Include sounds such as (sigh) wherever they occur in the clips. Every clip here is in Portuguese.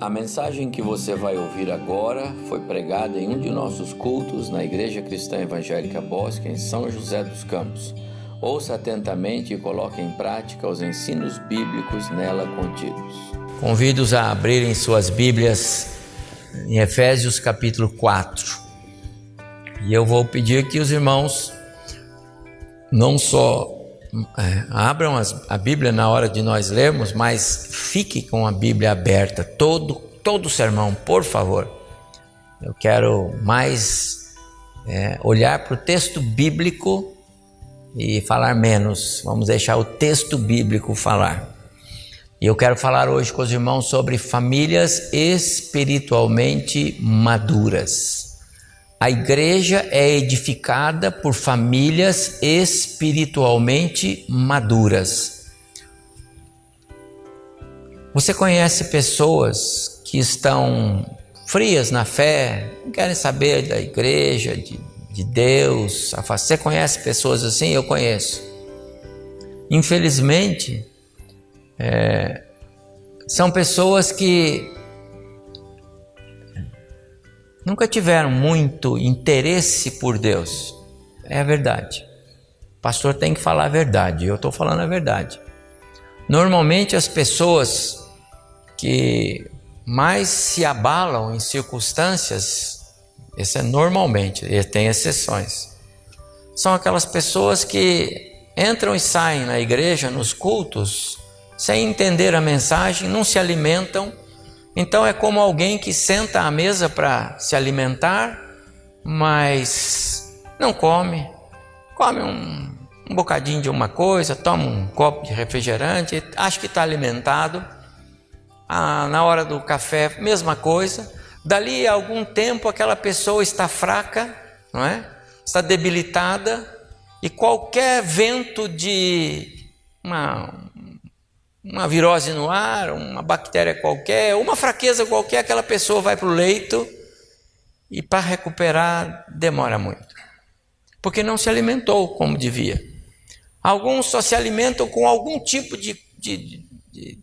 A mensagem que você vai ouvir agora foi pregada em um de nossos cultos na Igreja Cristã Evangélica Bosque, em São José dos Campos. Ouça atentamente e coloque em prática os ensinos bíblicos nela contidos. Convido-os a abrirem suas Bíblias em Efésios capítulo 4. E eu vou pedir que os irmãos não só é, abram as, a Bíblia na hora de nós lermos, mas fique com a Bíblia aberta todo todo sermão, por favor. Eu quero mais é, olhar para o texto bíblico e falar menos. Vamos deixar o texto bíblico falar. E eu quero falar hoje com os irmãos sobre famílias espiritualmente maduras. A igreja é edificada por famílias espiritualmente maduras. Você conhece pessoas que estão frias na fé, não querem saber da igreja, de, de Deus. Você conhece pessoas assim? Eu conheço. Infelizmente, é, são pessoas que nunca tiveram muito interesse por Deus. É a verdade. O pastor tem que falar a verdade, eu estou falando a verdade. Normalmente as pessoas que mais se abalam em circunstâncias, isso é normalmente, e tem exceções, são aquelas pessoas que entram e saem na igreja, nos cultos, sem entender a mensagem, não se alimentam então é como alguém que senta à mesa para se alimentar, mas não come, come um, um, bocadinho de uma coisa, toma um copo de refrigerante, acha que está alimentado. Ah, na hora do café, mesma coisa. Dali a algum tempo aquela pessoa está fraca, não é? Está debilitada e qualquer vento de uma, uma virose no ar, uma bactéria qualquer, uma fraqueza qualquer, aquela pessoa vai para o leito e para recuperar demora muito. Porque não se alimentou como devia. Alguns só se alimentam com algum tipo de, de, de,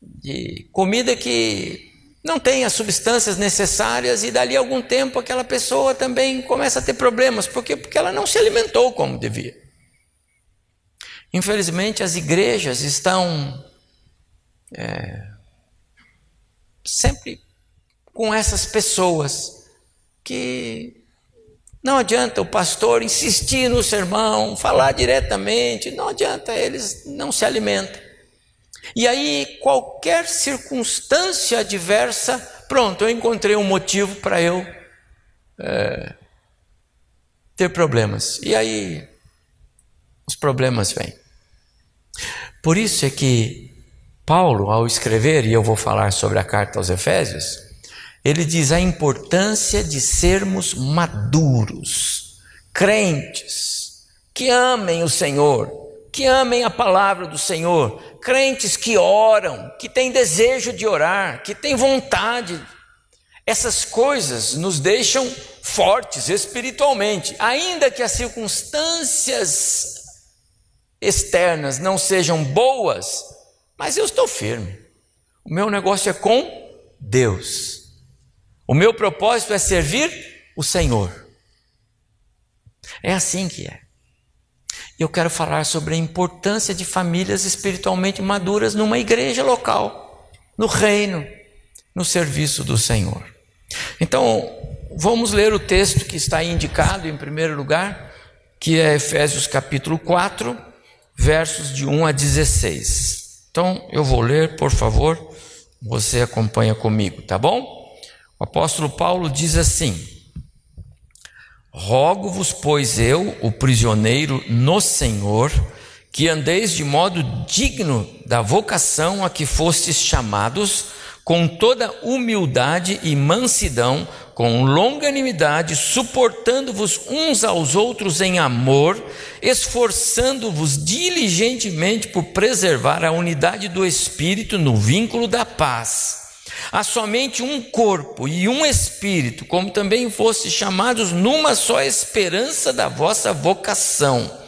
de comida que não tem as substâncias necessárias e dali algum tempo aquela pessoa também começa a ter problemas. Por quê? Porque ela não se alimentou como devia. Infelizmente, as igrejas estão é, sempre com essas pessoas que não adianta o pastor insistir no sermão, falar diretamente, não adianta, eles não se alimentam. E aí, qualquer circunstância adversa, pronto, eu encontrei um motivo para eu é, ter problemas. E aí, os problemas vêm. Por isso é que Paulo, ao escrever, e eu vou falar sobre a carta aos Efésios, ele diz a importância de sermos maduros, crentes, que amem o Senhor, que amem a palavra do Senhor, crentes que oram, que têm desejo de orar, que têm vontade. Essas coisas nos deixam fortes espiritualmente, ainda que as circunstâncias externas não sejam boas, mas eu estou firme. O meu negócio é com Deus. O meu propósito é servir o Senhor. É assim que é. Eu quero falar sobre a importância de famílias espiritualmente maduras numa igreja local, no reino, no serviço do Senhor. Então, vamos ler o texto que está indicado em primeiro lugar, que é Efésios capítulo 4, versos de 1 a 16. Então eu vou ler, por favor, você acompanha comigo, tá bom? O apóstolo Paulo diz assim: Rogo-vos, pois eu, o prisioneiro no Senhor, que andeis de modo digno da vocação a que fostes chamados, com toda humildade e mansidão, com longanimidade, suportando-vos uns aos outros em amor, esforçando-vos diligentemente por preservar a unidade do Espírito no vínculo da paz. Há somente um corpo e um Espírito, como também foste chamados numa só esperança da vossa vocação.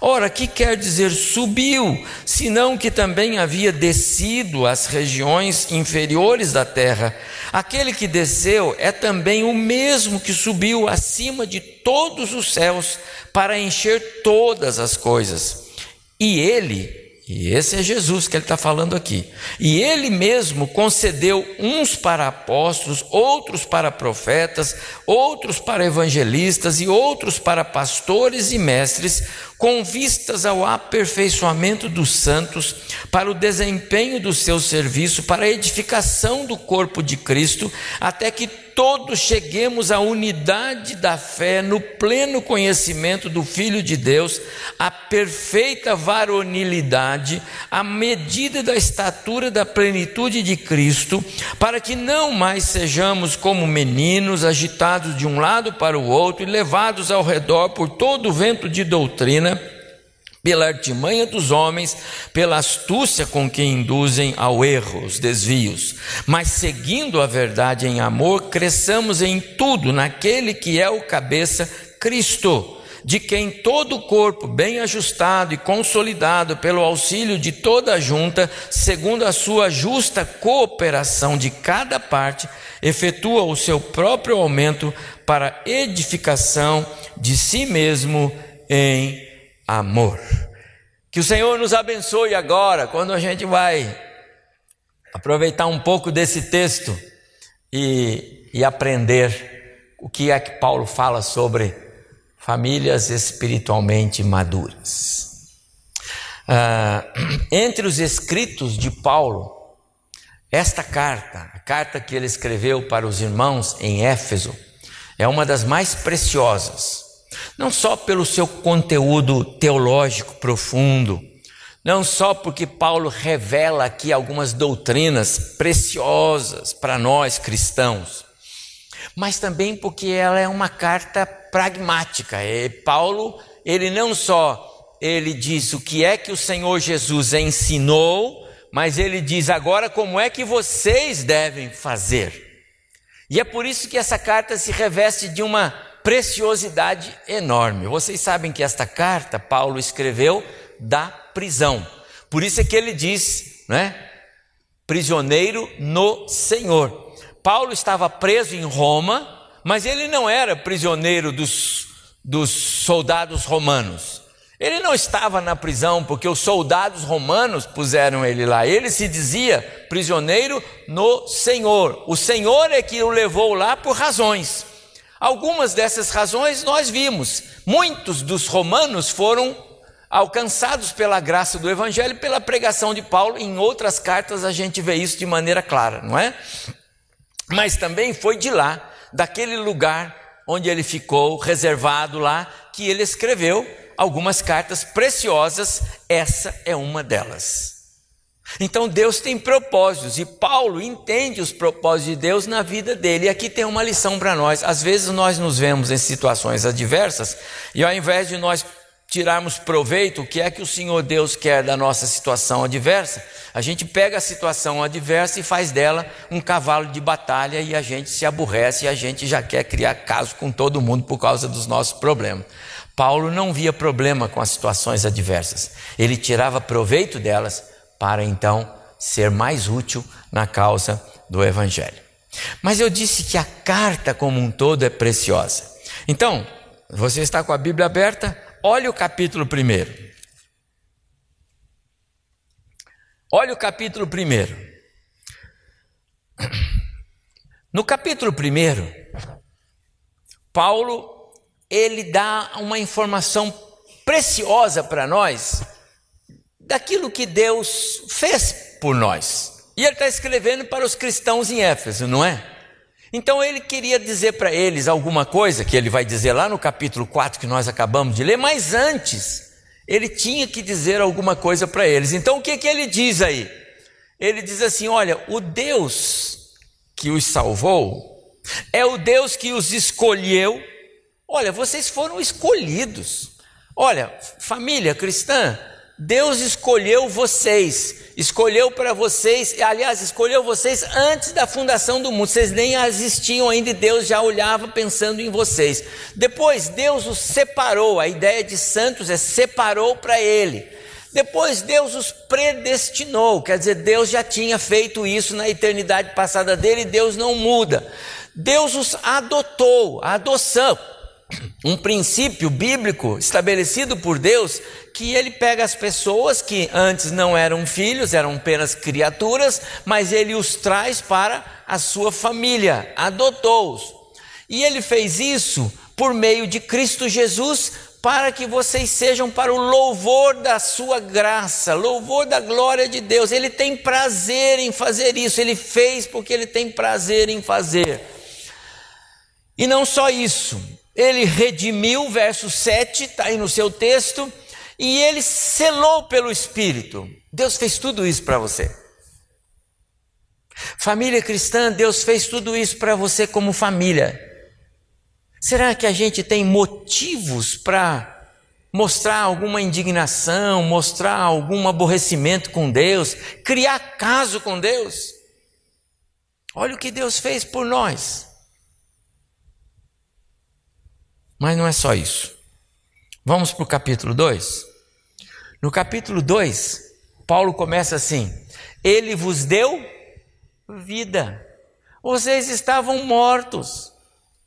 Ora, que quer dizer subiu, senão que também havia descido às regiões inferiores da terra? Aquele que desceu é também o mesmo que subiu acima de todos os céus para encher todas as coisas. E ele e esse é Jesus que ele está falando aqui. E ele mesmo concedeu uns para apóstolos, outros para profetas, outros para evangelistas e outros para pastores e mestres, com vistas ao aperfeiçoamento dos santos, para o desempenho do seu serviço, para a edificação do corpo de Cristo, até que todos cheguemos à unidade da fé, no pleno conhecimento do Filho de Deus, à perfeita varonilidade, à medida da estatura da plenitude de Cristo, para que não mais sejamos como meninos agitados de um lado para o outro e levados ao redor por todo o vento de doutrina pela artimanha dos homens, pela astúcia com que induzem ao erro, os desvios. Mas seguindo a verdade em amor, cresçamos em tudo naquele que é o cabeça, Cristo, de quem todo o corpo, bem ajustado e consolidado pelo auxílio de toda a junta, segundo a sua justa cooperação de cada parte, efetua o seu próprio aumento para edificação de si mesmo em amor. Que o Senhor nos abençoe agora, quando a gente vai aproveitar um pouco desse texto e, e aprender o que é que Paulo fala sobre famílias espiritualmente maduras. Ah, (clears throat) entre os escritos de Paulo, esta carta, a carta que ele escreveu para os irmãos em Éfeso, é uma das mais preciosas não só pelo seu conteúdo teológico profundo, não só porque Paulo revela aqui algumas doutrinas preciosas para nós cristãos, mas também porque ela é uma carta pragmática. E Paulo, ele não só ele diz o que é que o Senhor Jesus ensinou, mas ele diz agora como é que vocês devem fazer. E é por isso que essa carta se reveste de uma preciosidade enorme. Vocês sabem que esta carta Paulo escreveu da prisão. Por isso é que ele diz, né? Prisioneiro no Senhor. Paulo estava preso em Roma, mas ele não era prisioneiro dos, dos soldados romanos. Ele não estava na prisão porque os soldados romanos puseram ele lá. Ele se dizia prisioneiro no Senhor. O Senhor é que o levou lá por razões. Algumas dessas razões nós vimos. Muitos dos romanos foram alcançados pela graça do Evangelho, pela pregação de Paulo. Em outras cartas a gente vê isso de maneira clara, não é? Mas também foi de lá, daquele lugar onde ele ficou reservado lá, que ele escreveu algumas cartas preciosas. Essa é uma delas. Então Deus tem propósitos e Paulo entende os propósitos de Deus na vida dele. E aqui tem uma lição para nós. Às vezes nós nos vemos em situações adversas e ao invés de nós tirarmos proveito, o que é que o Senhor Deus quer da nossa situação adversa, a gente pega a situação adversa e faz dela um cavalo de batalha e a gente se aborrece e a gente já quer criar caso com todo mundo por causa dos nossos problemas. Paulo não via problema com as situações adversas, ele tirava proveito delas para então ser mais útil na causa do Evangelho. Mas eu disse que a carta como um todo é preciosa. Então, você está com a Bíblia aberta? Olhe o capítulo primeiro. Olhe o capítulo primeiro. No capítulo primeiro, Paulo ele dá uma informação preciosa para nós daquilo que Deus fez por nós. E ele está escrevendo para os cristãos em Éfeso, não é? Então ele queria dizer para eles alguma coisa, que ele vai dizer lá no capítulo 4 que nós acabamos de ler, mas antes ele tinha que dizer alguma coisa para eles. Então o que, que ele diz aí? Ele diz assim: Olha, o Deus que os salvou é o Deus que os escolheu. Olha, vocês foram escolhidos. Olha, família cristã, Deus escolheu vocês, escolheu para vocês, aliás, escolheu vocês antes da fundação do mundo. Vocês nem existiam ainda e Deus já olhava pensando em vocês. Depois, Deus os separou. A ideia de santos é separou para Ele. Depois Deus os predestinou, quer dizer, Deus já tinha feito isso na eternidade passada dele, e Deus não muda. Deus os adotou, a adoção, um princípio bíblico estabelecido por Deus, que ele pega as pessoas que antes não eram filhos, eram apenas criaturas, mas ele os traz para a sua família, adotou-os. E ele fez isso por meio de Cristo Jesus, para que vocês sejam para o louvor da sua graça, louvor da glória de Deus. Ele tem prazer em fazer isso, ele fez porque ele tem prazer em fazer. E não só isso, ele redimiu, verso 7, está aí no seu texto, e ele selou pelo Espírito. Deus fez tudo isso para você. Família cristã, Deus fez tudo isso para você como família. Será que a gente tem motivos para mostrar alguma indignação, mostrar algum aborrecimento com Deus, criar caso com Deus? Olha o que Deus fez por nós. Mas não é só isso. Vamos para o capítulo 2. No capítulo 2, Paulo começa assim: Ele vos deu vida. Vocês estavam mortos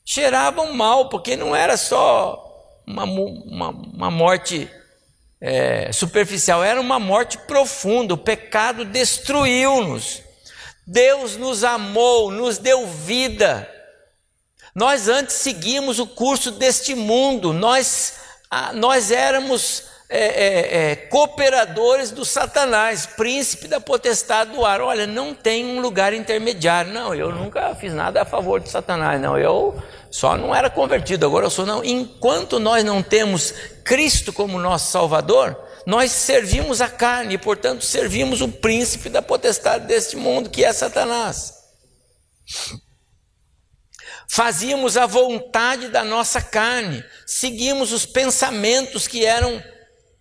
cheiravam mal, porque não era só uma, uma, uma morte é, superficial, era uma morte profunda. O pecado destruiu-nos. Deus nos amou, nos deu vida. Nós antes seguimos o curso deste mundo, nós, nós éramos é, é, é, cooperadores do Satanás, príncipe da potestade do ar. Olha, não tem um lugar intermediário. Não, eu nunca fiz nada a favor de Satanás. Não, eu só não era convertido, agora eu sou. Não, enquanto nós não temos Cristo como nosso Salvador, nós servimos a carne e, portanto, servimos o príncipe da potestade deste mundo, que é Satanás. Fazíamos a vontade da nossa carne, seguimos os pensamentos que eram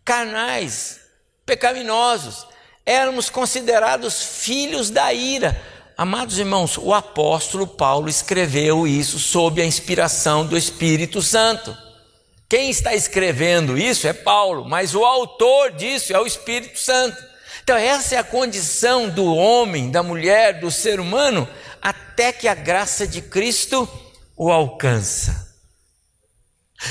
carnais, pecaminosos, éramos considerados filhos da ira. Amados irmãos, o apóstolo Paulo escreveu isso sob a inspiração do Espírito Santo. Quem está escrevendo isso é Paulo, mas o autor disso é o Espírito Santo. Então, essa é a condição do homem, da mulher, do ser humano, até que a graça de Cristo o alcança.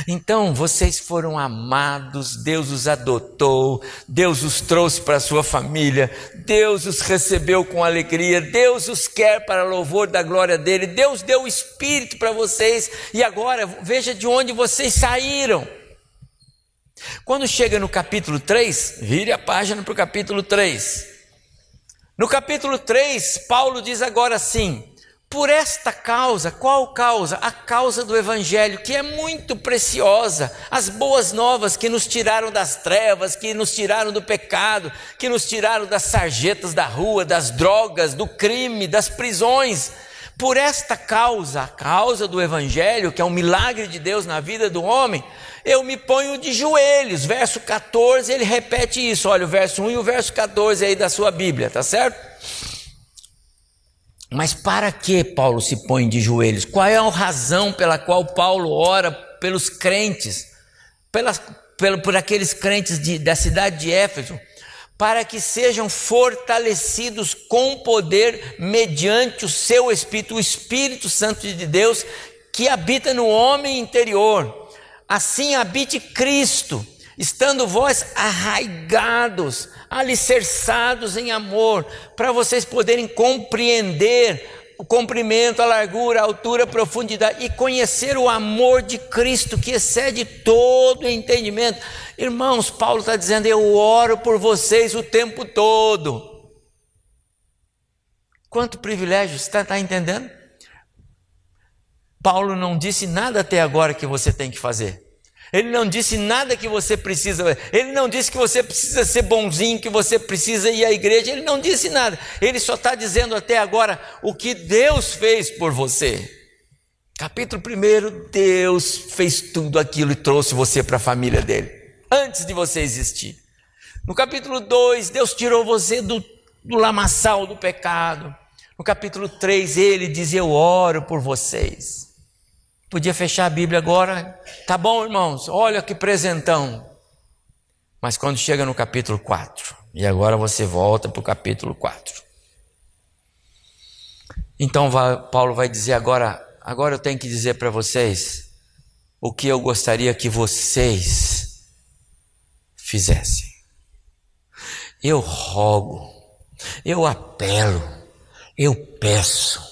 Então vocês foram amados, Deus os adotou, Deus os trouxe para a sua família, Deus os recebeu com alegria, Deus os quer para louvor da glória dele, Deus deu o Espírito para vocês e agora veja de onde vocês saíram. Quando chega no capítulo 3, vire a página para o capítulo 3. No capítulo 3, Paulo diz agora assim: por esta causa, qual causa? A causa do Evangelho, que é muito preciosa, as boas novas que nos tiraram das trevas, que nos tiraram do pecado, que nos tiraram das sarjetas da rua, das drogas, do crime, das prisões. Por esta causa, a causa do Evangelho, que é um milagre de Deus na vida do homem, eu me ponho de joelhos. Verso 14, ele repete isso. Olha, o verso 1 e o verso 14 aí da sua Bíblia, tá certo? Mas para que Paulo se põe de joelhos? Qual é a razão pela qual Paulo ora pelos crentes, pelas, pelo, por aqueles crentes de, da cidade de Éfeso? Para que sejam fortalecidos com poder mediante o seu Espírito, o Espírito Santo de Deus que habita no homem interior. Assim habite Cristo, estando vós arraigados alicerçados em amor, para vocês poderem compreender o comprimento, a largura, a altura, a profundidade e conhecer o amor de Cristo que excede todo entendimento. Irmãos, Paulo está dizendo: Eu oro por vocês o tempo todo. Quanto privilégio, você está tá entendendo? Paulo não disse nada até agora que você tem que fazer. Ele não disse nada que você precisa. Ele não disse que você precisa ser bonzinho, que você precisa ir à igreja. Ele não disse nada. Ele só está dizendo até agora o que Deus fez por você. Capítulo 1, Deus fez tudo aquilo e trouxe você para a família dele, antes de você existir. No capítulo 2, Deus tirou você do, do lamaçal do pecado. No capítulo 3, ele diz: Eu oro por vocês. Podia fechar a Bíblia agora. Tá bom, irmãos, olha que presentão. Mas quando chega no capítulo 4, e agora você volta para o capítulo 4. Então Paulo vai dizer agora, agora eu tenho que dizer para vocês o que eu gostaria que vocês fizessem. Eu rogo, eu apelo, eu peço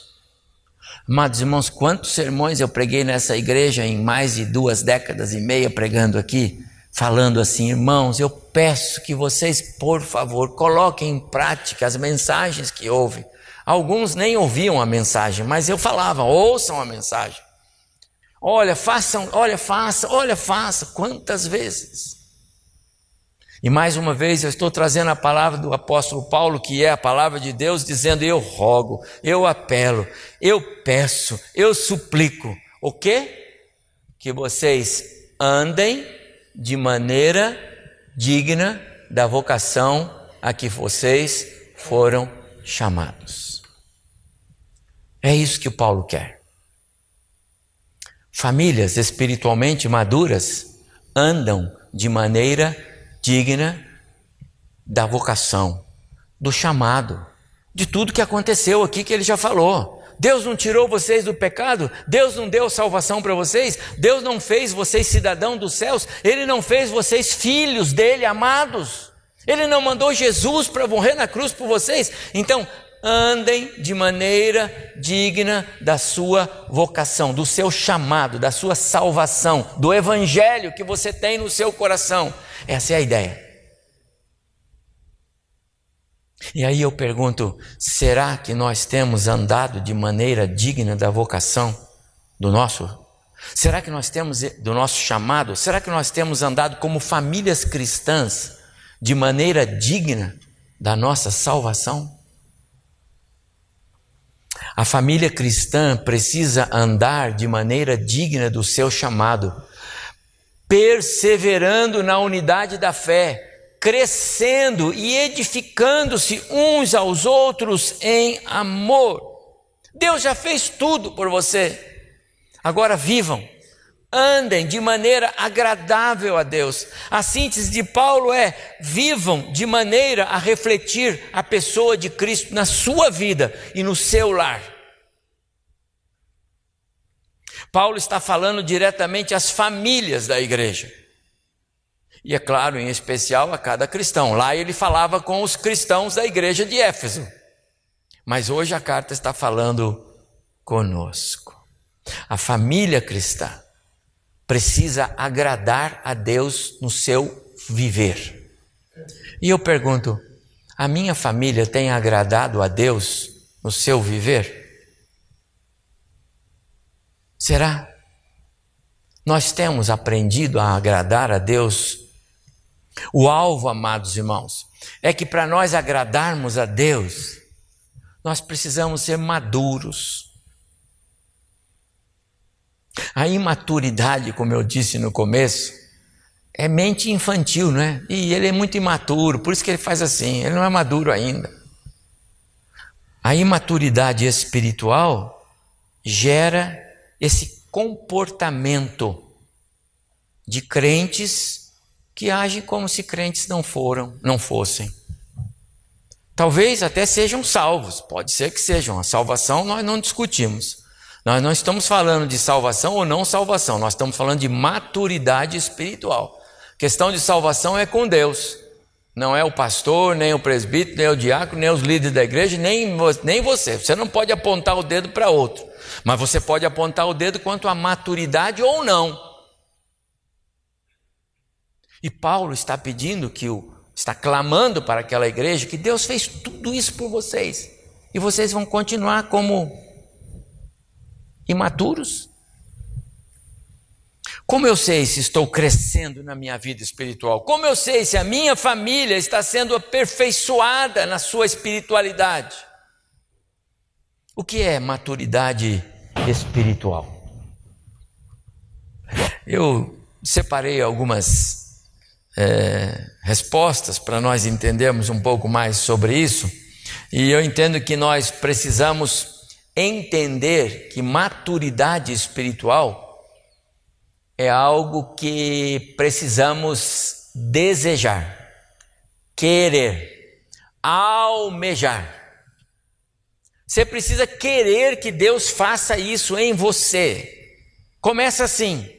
Amados irmãos, quantos sermões eu preguei nessa igreja em mais de duas décadas e meia pregando aqui, falando assim, irmãos, eu peço que vocês, por favor, coloquem em prática as mensagens que ouvem. Alguns nem ouviam a mensagem, mas eu falava, ouçam a mensagem. Olha, façam, olha, faça, olha, faça. Quantas vezes? E mais uma vez eu estou trazendo a palavra do apóstolo Paulo, que é a palavra de Deus, dizendo: Eu rogo, eu apelo, eu peço, eu suplico. O quê? Que vocês andem de maneira digna da vocação a que vocês foram chamados. É isso que o Paulo quer. Famílias espiritualmente maduras andam de maneira digna da vocação, do chamado, de tudo que aconteceu aqui que ele já falou. Deus não tirou vocês do pecado, Deus não deu salvação para vocês, Deus não fez vocês cidadão dos céus, Ele não fez vocês filhos dele, amados. Ele não mandou Jesus para morrer na cruz por vocês. Então, andem de maneira digna da sua vocação, do seu chamado, da sua salvação, do evangelho que você tem no seu coração. Essa é a ideia. E aí eu pergunto: será que nós temos andado de maneira digna da vocação do nosso? Será que nós temos do nosso chamado? Será que nós temos andado como famílias cristãs de maneira digna da nossa salvação? A família cristã precisa andar de maneira digna do seu chamado, perseverando na unidade da fé, crescendo e edificando-se uns aos outros em amor. Deus já fez tudo por você. Agora vivam, andem de maneira agradável a Deus. A síntese de Paulo é: vivam de maneira a refletir a pessoa de Cristo na sua vida e no seu lar. Paulo está falando diretamente às famílias da igreja. E é claro, em especial a cada cristão. Lá ele falava com os cristãos da igreja de Éfeso. Mas hoje a carta está falando conosco. A família cristã precisa agradar a Deus no seu viver. E eu pergunto: a minha família tem agradado a Deus no seu viver? Será? Nós temos aprendido a agradar a Deus? O alvo, amados irmãos, é que para nós agradarmos a Deus, nós precisamos ser maduros. A imaturidade, como eu disse no começo, é mente infantil, não é? E ele é muito imaturo, por isso que ele faz assim, ele não é maduro ainda. A imaturidade espiritual gera esse comportamento de crentes que agem como se crentes não foram, não fossem. Talvez até sejam salvos, pode ser que sejam. A salvação nós não discutimos. Nós não estamos falando de salvação ou não salvação, nós estamos falando de maturidade espiritual. questão de salvação é com Deus. Não é o pastor, nem o presbítero, nem o diácono, nem os líderes da igreja, nem, nem você. Você não pode apontar o dedo para outro. Mas você pode apontar o dedo quanto à maturidade ou não. E Paulo está pedindo que o está clamando para aquela igreja que Deus fez tudo isso por vocês. E vocês vão continuar como imaturos. Como eu sei se estou crescendo na minha vida espiritual? Como eu sei se a minha família está sendo aperfeiçoada na sua espiritualidade? O que é maturidade espiritual? Eu separei algumas é, respostas para nós entendermos um pouco mais sobre isso, e eu entendo que nós precisamos entender que maturidade espiritual é algo que precisamos desejar, querer, almejar. Você precisa querer que Deus faça isso em você. Começa assim.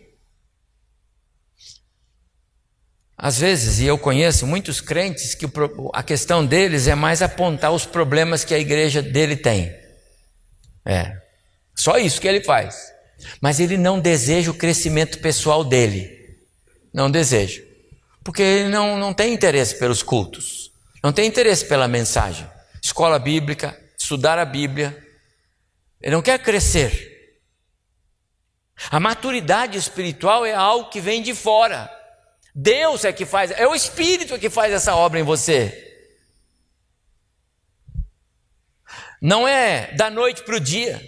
Às vezes, e eu conheço muitos crentes que a questão deles é mais apontar os problemas que a igreja dele tem. É. Só isso que ele faz. Mas ele não deseja o crescimento pessoal dele. Não deseja. Porque ele não, não tem interesse pelos cultos. Não tem interesse pela mensagem. Escola bíblica, estudar a Bíblia. Ele não quer crescer. A maturidade espiritual é algo que vem de fora. Deus é que faz, é o Espírito que faz essa obra em você. Não é da noite para o dia.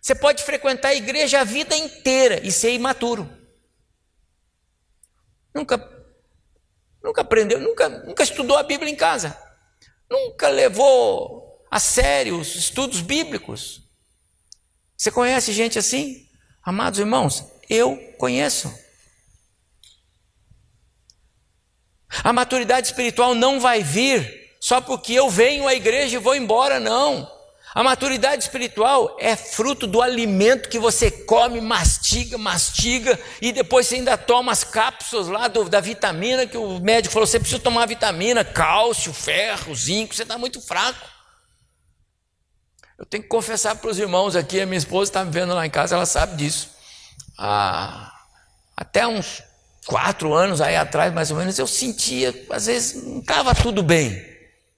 Você pode frequentar a igreja a vida inteira e ser imaturo. Nunca, nunca aprendeu, nunca, nunca estudou a Bíblia em casa. Nunca levou a sério os estudos bíblicos. Você conhece gente assim? Amados irmãos, eu conheço. A maturidade espiritual não vai vir só porque eu venho à igreja e vou embora, não. A maturidade espiritual é fruto do alimento que você come, mastiga, mastiga, e depois você ainda toma as cápsulas lá do, da vitamina que o médico falou: você precisa tomar vitamina, cálcio, ferro, zinco, você está muito fraco. Eu tenho que confessar para os irmãos aqui, a minha esposa está me vendo lá em casa, ela sabe disso. Ah, até uns quatro anos aí atrás, mais ou menos, eu sentia, às vezes não estava tudo bem,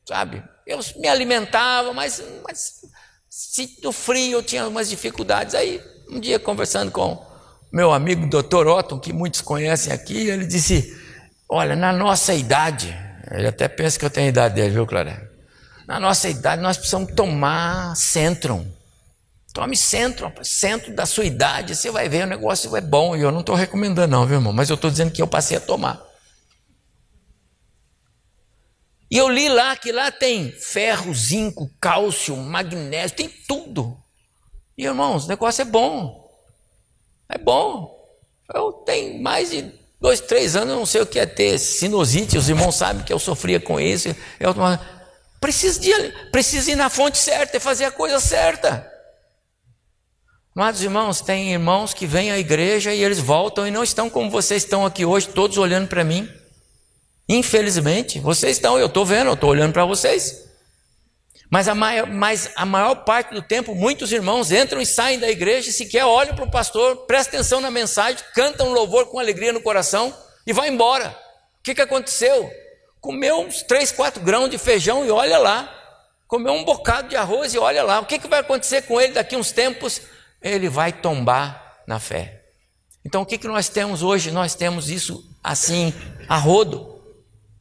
sabe? Eu me alimentava, mas, mas sinto frio, eu tinha algumas dificuldades. Aí, um dia, conversando com meu amigo Dr. Otton, que muitos conhecem aqui, ele disse: Olha, na nossa idade, ele até pensa que eu tenho a idade dele, viu, Clara? Na nossa idade, nós precisamos tomar Centrum. Tome Centrum, centro da sua idade, você vai ver, o negócio é bom. E eu não estou recomendando, não, viu, irmão? Mas eu estou dizendo que eu passei a tomar. E eu li lá que lá tem ferro, zinco, cálcio, magnésio, tem tudo. E irmãos, o negócio é bom. É bom. Eu tenho mais de dois, três anos, eu não sei o que é ter sinusite. Os irmãos sabem que eu sofria com isso. Eu preciso, de, preciso ir na fonte certa e fazer a coisa certa. Amados irmãos, tem irmãos que vêm à igreja e eles voltam e não estão como vocês estão aqui hoje, todos olhando para mim. Infelizmente, vocês estão, eu estou vendo, eu estou olhando para vocês. Mas a, maior, mas a maior parte do tempo, muitos irmãos entram e saem da igreja sequer olham para o pastor, prestam atenção na mensagem, cantam louvor com alegria no coração e vai embora. O que, que aconteceu? Comeu uns 3, 4 grãos de feijão e olha lá. Comeu um bocado de arroz e olha lá. O que, que vai acontecer com ele daqui uns tempos? Ele vai tombar na fé. Então o que, que nós temos hoje? Nós temos isso assim, a rodo.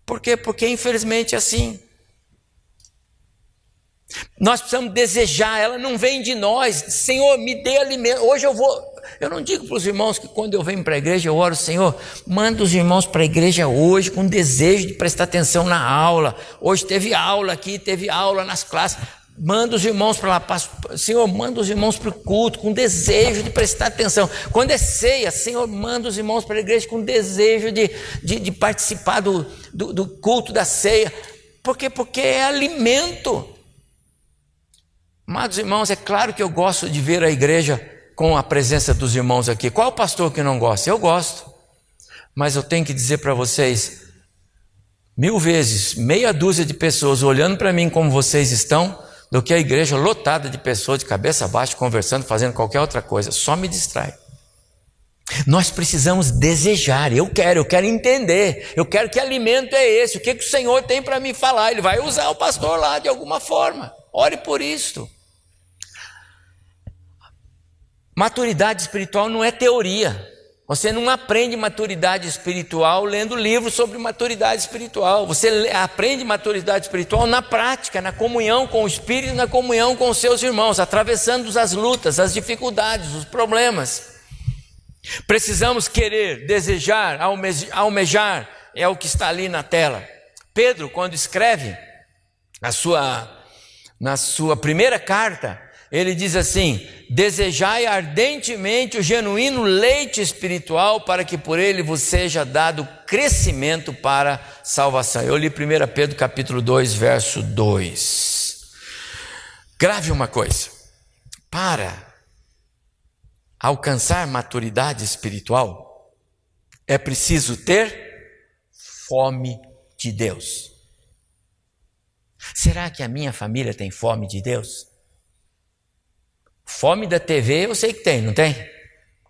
Por quê? Porque infelizmente é assim. Nós precisamos desejar, ela não vem de nós. Senhor, me dê alimento. Hoje eu vou. Eu não digo para os irmãos que quando eu venho para a igreja eu oro, Senhor, manda os irmãos para a igreja hoje com desejo de prestar atenção na aula. Hoje teve aula aqui, teve aula nas classes. Manda os irmãos para lá, Senhor, manda os irmãos para o culto com desejo de prestar atenção. Quando é ceia, Senhor, manda os irmãos para a igreja com desejo de, de, de participar do, do, do culto da ceia. Por quê? Porque é alimento. Amados irmãos, é claro que eu gosto de ver a igreja com a presença dos irmãos aqui. Qual pastor que não gosta? Eu gosto. Mas eu tenho que dizer para vocês, mil vezes, meia dúzia de pessoas olhando para mim como vocês estão, do que a igreja lotada de pessoas de cabeça baixa, conversando, fazendo qualquer outra coisa. Só me distrai. Nós precisamos desejar, eu quero, eu quero entender, eu quero que alimento é esse, o que, que o Senhor tem para me falar. Ele vai usar o pastor lá de alguma forma. Ore por isto. Maturidade espiritual não é teoria. Você não aprende maturidade espiritual lendo livros sobre maturidade espiritual. Você aprende maturidade espiritual na prática, na comunhão com o Espírito, na comunhão com os seus irmãos, atravessando as lutas, as dificuldades, os problemas. Precisamos querer, desejar, almejar, é o que está ali na tela. Pedro, quando escreve a sua, na sua primeira carta, ele diz assim: Desejai ardentemente o genuíno leite espiritual, para que por ele vos seja dado crescimento para salvação. Eu li 1 Pedro capítulo 2, verso 2. Grave uma coisa: para alcançar maturidade espiritual, é preciso ter fome de Deus. Será que a minha família tem fome de Deus? Fome da TV eu sei que tem, não tem?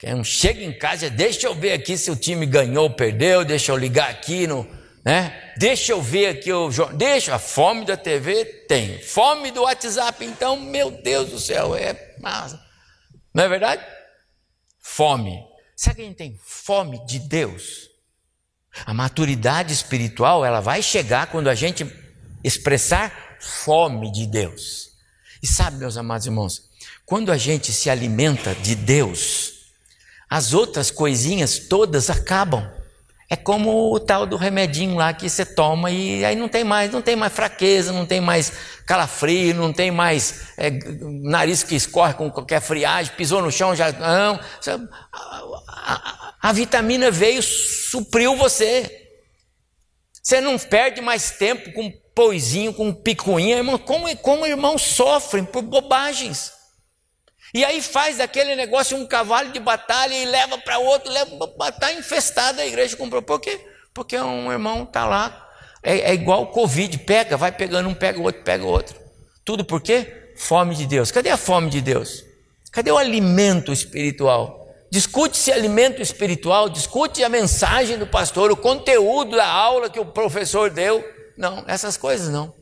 Um chega em casa, deixa eu ver aqui se o time ganhou ou perdeu, deixa eu ligar aqui no, né? Deixa eu ver aqui o deixa a fome da TV tem, fome do WhatsApp então, meu Deus do céu, é massa. Não é verdade? Fome. Será que a gente tem fome de Deus? A maturidade espiritual, ela vai chegar quando a gente expressar fome de Deus. E sabe, meus amados irmãos, quando a gente se alimenta de Deus, as outras coisinhas todas acabam. É como o tal do remedinho lá que você toma e aí não tem mais, não tem mais fraqueza, não tem mais calafrio, não tem mais é, nariz que escorre com qualquer friagem, pisou no chão já não. A, a, a vitamina veio, supriu você. Você não perde mais tempo com poizinho, com picuinha, irmão. Como, como irmãos sofrem por bobagens. E aí faz daquele negócio um cavalo de batalha e leva para outro, leva está infestada a igreja com por quê? Porque um irmão está lá, é, é igual o Covid, pega, vai pegando um, pega o outro, pega o outro. Tudo por quê? Fome de Deus. Cadê a fome de Deus? Cadê o alimento espiritual? Discute-se alimento espiritual, discute a mensagem do pastor, o conteúdo da aula que o professor deu. Não, essas coisas não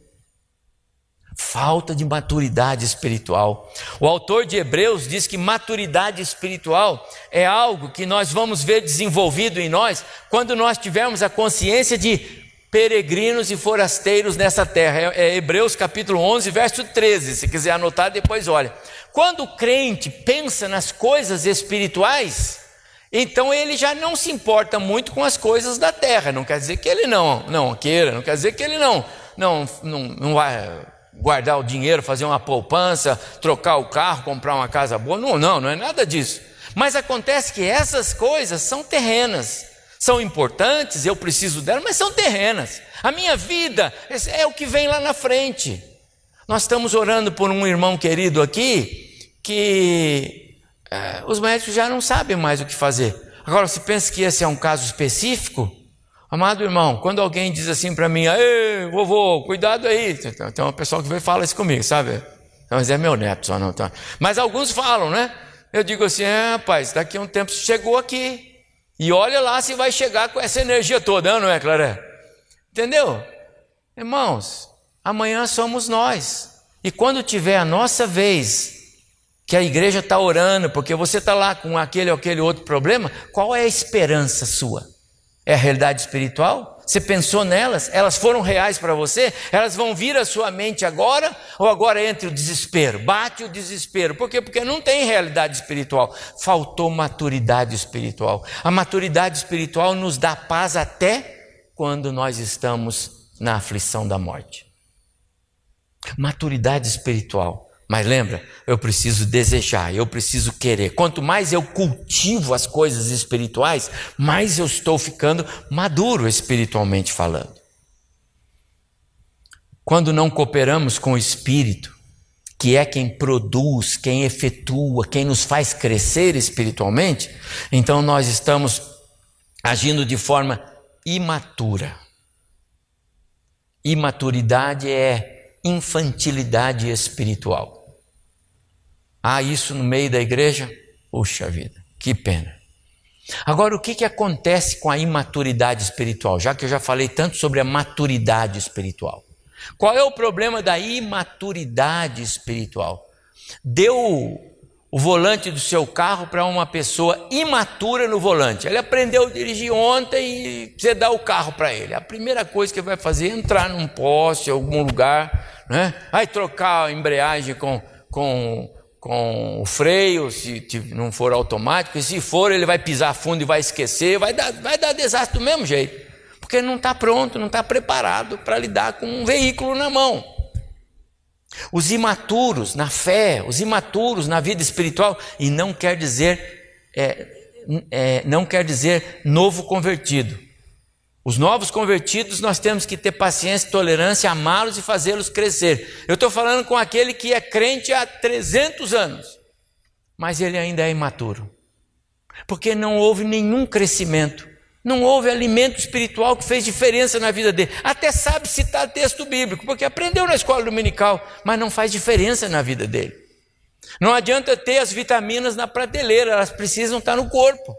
falta de maturidade espiritual. O autor de Hebreus diz que maturidade espiritual é algo que nós vamos ver desenvolvido em nós quando nós tivermos a consciência de peregrinos e forasteiros nessa terra. É, é Hebreus capítulo 11, verso 13. Se quiser anotar, depois olha. Quando o crente pensa nas coisas espirituais, então ele já não se importa muito com as coisas da terra. Não quer dizer que ele não, não queira, não quer dizer que ele não, não, não, não vai guardar o dinheiro, fazer uma poupança, trocar o carro, comprar uma casa boa. Não, não, não é nada disso. Mas acontece que essas coisas são terrenas, são importantes, eu preciso delas, mas são terrenas. A minha vida é o que vem lá na frente. Nós estamos orando por um irmão querido aqui que é, os médicos já não sabem mais o que fazer. Agora, se pensa que esse é um caso específico, Amado irmão, quando alguém diz assim para mim, ei, vovô, cuidado aí. Tem uma pessoa que vem e fala isso comigo, sabe? Mas é meu neto só não. Tá? Mas alguns falam, né? Eu digo assim, é, rapaz, daqui a um tempo chegou aqui. E olha lá se vai chegar com essa energia toda, não é, Claré? Entendeu? Irmãos, amanhã somos nós. E quando tiver a nossa vez, que a igreja está orando, porque você está lá com aquele ou aquele outro problema, qual é a esperança sua? É a realidade espiritual? Você pensou nelas? Elas foram reais para você? Elas vão vir à sua mente agora? Ou agora entre o desespero? Bate o desespero. Por quê? Porque não tem realidade espiritual. Faltou maturidade espiritual. A maturidade espiritual nos dá paz até quando nós estamos na aflição da morte. Maturidade espiritual mas lembra, eu preciso desejar, eu preciso querer. Quanto mais eu cultivo as coisas espirituais, mais eu estou ficando maduro espiritualmente falando. Quando não cooperamos com o Espírito, que é quem produz, quem efetua, quem nos faz crescer espiritualmente, então nós estamos agindo de forma imatura. Imaturidade é infantilidade espiritual. Há isso no meio da igreja? Puxa vida, que pena. Agora, o que, que acontece com a imaturidade espiritual? Já que eu já falei tanto sobre a maturidade espiritual. Qual é o problema da imaturidade espiritual? Deu o volante do seu carro para uma pessoa imatura no volante. Ele aprendeu a dirigir ontem e você dá o carro para ele. A primeira coisa que ele vai fazer é entrar num poste, algum lugar, né? vai trocar a embreagem com, com, com o freio, se não for automático, e se for, ele vai pisar fundo e vai esquecer, vai dar, vai dar desastre do mesmo jeito, porque ele não está pronto, não está preparado para lidar com um veículo na mão. Os imaturos na fé, os imaturos na vida espiritual, e não quer dizer, é, é, não quer dizer novo convertido. Os novos convertidos nós temos que ter paciência, tolerância, amá-los e fazê-los crescer. Eu estou falando com aquele que é crente há 300 anos, mas ele ainda é imaturo, porque não houve nenhum crescimento não houve alimento espiritual que fez diferença na vida dele. Até sabe citar texto bíblico, porque aprendeu na escola dominical, mas não faz diferença na vida dele. Não adianta ter as vitaminas na prateleira, elas precisam estar no corpo.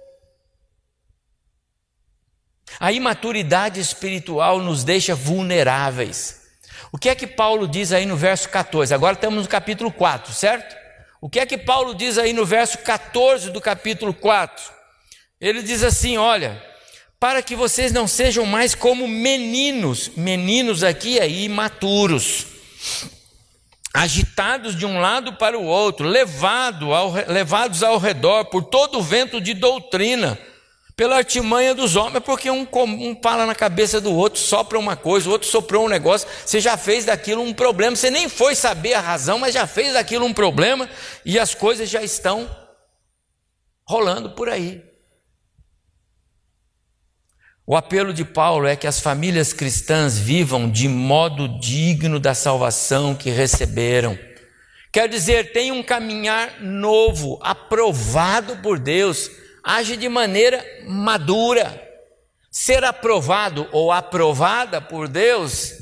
A imaturidade espiritual nos deixa vulneráveis. O que é que Paulo diz aí no verso 14? Agora estamos no capítulo 4, certo? O que é que Paulo diz aí no verso 14 do capítulo 4? Ele diz assim: Olha, para que vocês não sejam mais como meninos, meninos aqui é imaturos, agitados de um lado para o outro, levado ao, levados ao redor por todo o vento de doutrina, pela artimanha dos homens, porque um, um fala na cabeça do outro, sopra uma coisa, o outro soprou um negócio, você já fez daquilo um problema, você nem foi saber a razão, mas já fez daquilo um problema e as coisas já estão rolando por aí. O apelo de Paulo é que as famílias cristãs vivam de modo digno da salvação que receberam. Quer dizer, tem um caminhar novo, aprovado por Deus, age de maneira madura. Ser aprovado ou aprovada por Deus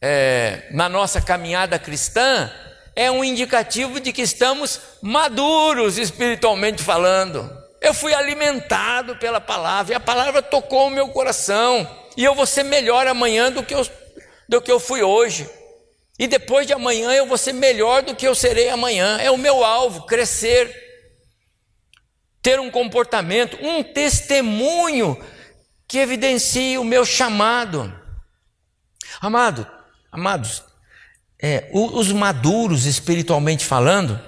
é, na nossa caminhada cristã é um indicativo de que estamos maduros espiritualmente falando. Eu fui alimentado pela palavra, e a palavra tocou o meu coração, e eu vou ser melhor amanhã do que eu, do que eu fui hoje. E depois de amanhã eu vou ser melhor do que eu serei amanhã. É o meu alvo, crescer. Ter um comportamento, um testemunho que evidencie o meu chamado. Amado, amados, é, os maduros espiritualmente falando,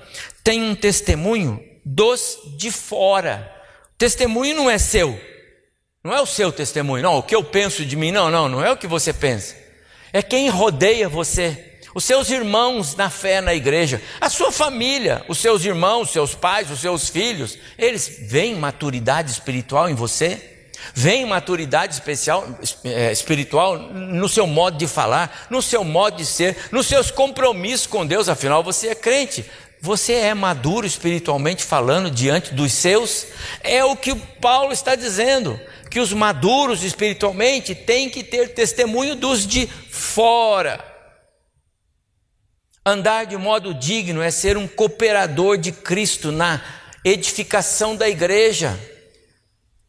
têm um testemunho dos de fora. Testemunho não é seu, não é o seu testemunho, não, o que eu penso de mim, não, não, não é o que você pensa, é quem rodeia você. Os seus irmãos na fé na igreja, a sua família, os seus irmãos, os seus pais, os seus filhos, eles veem maturidade espiritual em você? Vem maturidade especial, é, espiritual no seu modo de falar, no seu modo de ser, nos seus compromissos com Deus, afinal você é crente. Você é maduro espiritualmente falando diante dos seus? É o que Paulo está dizendo, que os maduros espiritualmente têm que ter testemunho dos de fora. Andar de modo digno é ser um cooperador de Cristo na edificação da igreja.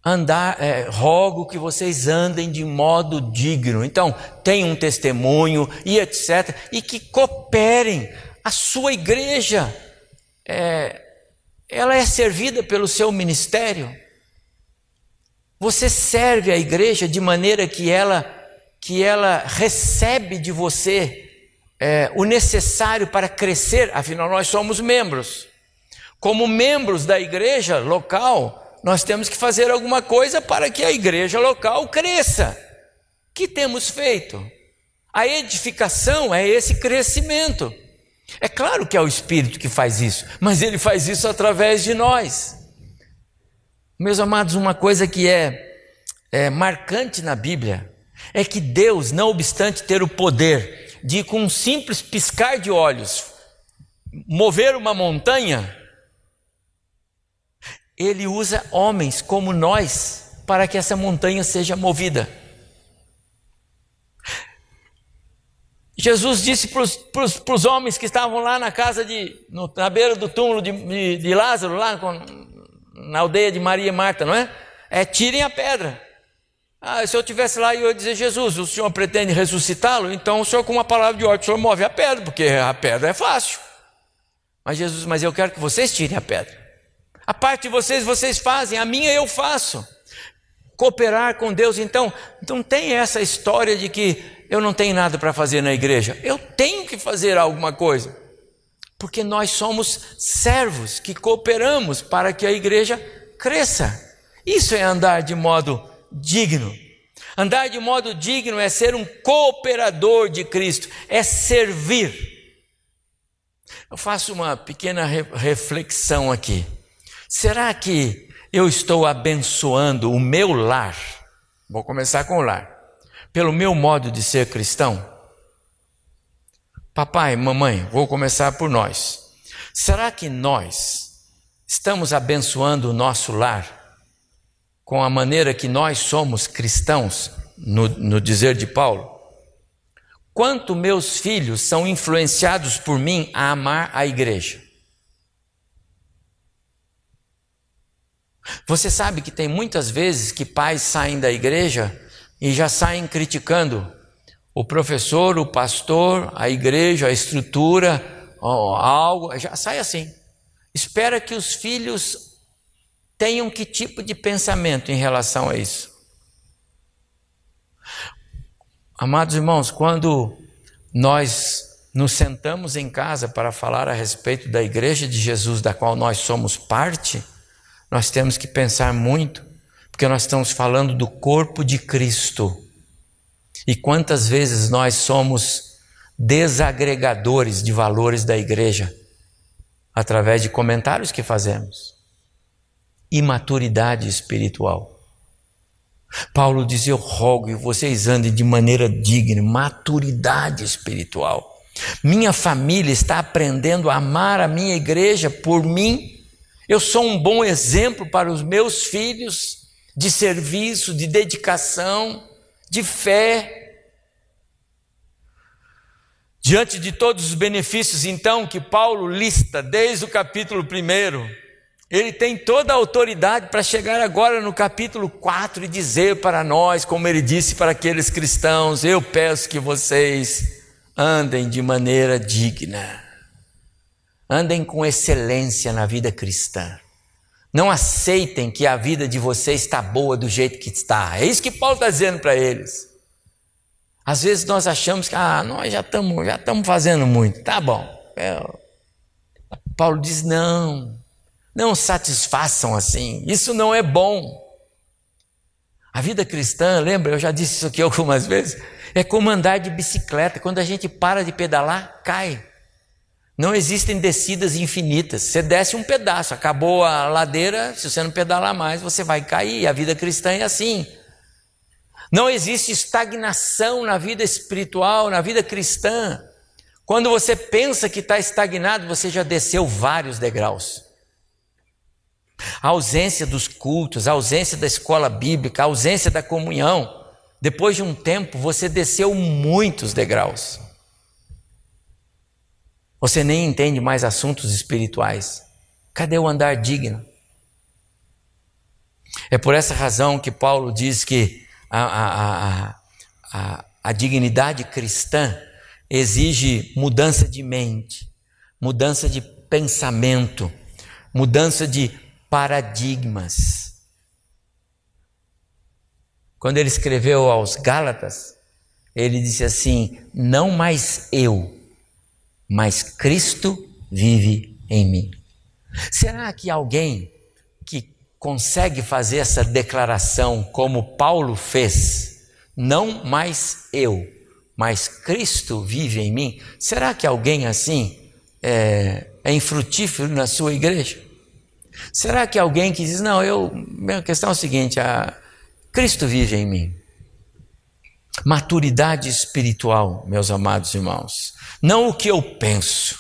Andar, é, rogo que vocês andem de modo digno. Então, tenham um testemunho e etc. E que cooperem a sua igreja, é, ela é servida pelo seu ministério. Você serve a igreja de maneira que ela, que ela recebe de você é, o necessário para crescer, afinal, nós somos membros. Como membros da igreja local, nós temos que fazer alguma coisa para que a igreja local cresça. que temos feito? A edificação é esse crescimento. É claro que é o Espírito que faz isso, mas ele faz isso através de nós. Meus amados, uma coisa que é, é marcante na Bíblia é que Deus, não obstante ter o poder de, com um simples piscar de olhos, mover uma montanha, ele usa homens como nós para que essa montanha seja movida. Jesus disse para os homens que estavam lá na casa de, no, na beira do túmulo de, de, de Lázaro, lá com, na aldeia de Maria e Marta, não é? É tirem a pedra. Ah, se eu tivesse lá e eu ia dizer, Jesus, o senhor pretende ressuscitá-lo? Então o senhor, com uma palavra de ordem, o senhor move a pedra, porque a pedra é fácil. Mas Jesus, mas eu quero que vocês tirem a pedra. A parte de vocês, vocês fazem, a minha eu faço. Cooperar com Deus, então, não tem essa história de que eu não tenho nada para fazer na igreja. Eu tenho que fazer alguma coisa. Porque nós somos servos que cooperamos para que a igreja cresça. Isso é andar de modo digno. Andar de modo digno é ser um cooperador de Cristo, é servir. Eu faço uma pequena reflexão aqui. Será que eu estou abençoando o meu lar? Vou começar com o lar. Pelo meu modo de ser cristão? Papai, mamãe, vou começar por nós. Será que nós estamos abençoando o nosso lar com a maneira que nós somos cristãos, no, no dizer de Paulo? Quanto meus filhos são influenciados por mim a amar a igreja? Você sabe que tem muitas vezes que pais saem da igreja e já saem criticando o professor, o pastor, a igreja, a estrutura, algo, já sai assim. Espera que os filhos tenham que tipo de pensamento em relação a isso? Amados irmãos, quando nós nos sentamos em casa para falar a respeito da igreja de Jesus, da qual nós somos parte, nós temos que pensar muito, porque nós estamos falando do corpo de Cristo. E quantas vezes nós somos desagregadores de valores da igreja através de comentários que fazemos imaturidade espiritual. Paulo diz: Eu rogo que vocês andem de maneira digna, maturidade espiritual. Minha família está aprendendo a amar a minha igreja por mim. Eu sou um bom exemplo para os meus filhos de serviço, de dedicação, de fé. Diante de todos os benefícios, então, que Paulo lista desde o capítulo 1, ele tem toda a autoridade para chegar agora no capítulo 4 e dizer para nós, como ele disse para aqueles cristãos: Eu peço que vocês andem de maneira digna, andem com excelência na vida cristã. Não aceitem que a vida de vocês está boa do jeito que está. É isso que Paulo está dizendo para eles. Às vezes nós achamos que ah, nós já estamos já estamos fazendo muito, tá bom. É. Paulo diz: não, não satisfaçam assim, isso não é bom. A vida cristã, lembra, eu já disse isso aqui algumas vezes, é como andar de bicicleta. Quando a gente para de pedalar, cai. Não existem descidas infinitas. Você desce um pedaço, acabou a ladeira, se você não pedalar mais, você vai cair. A vida cristã é assim. Não existe estagnação na vida espiritual, na vida cristã. Quando você pensa que está estagnado, você já desceu vários degraus. A ausência dos cultos, a ausência da escola bíblica, a ausência da comunhão. Depois de um tempo, você desceu muitos degraus. Você nem entende mais assuntos espirituais. Cadê o andar digno? É por essa razão que Paulo diz que a, a, a, a, dignidade cristã exige mudança de mente, mudança de pensamento, mudança de paradigmas. Quando ele escreveu aos Gálatas, ele disse assim: Não mais eu, mas Cristo vive em mim. Será que alguém que consegue fazer essa declaração como Paulo fez, não mais eu, mas Cristo vive em mim, será que alguém assim é, é infrutífero na sua igreja? Será que alguém que diz, não, eu, minha questão é o seguinte, a, Cristo vive em mim. Maturidade espiritual, meus amados irmãos. Não o que eu penso,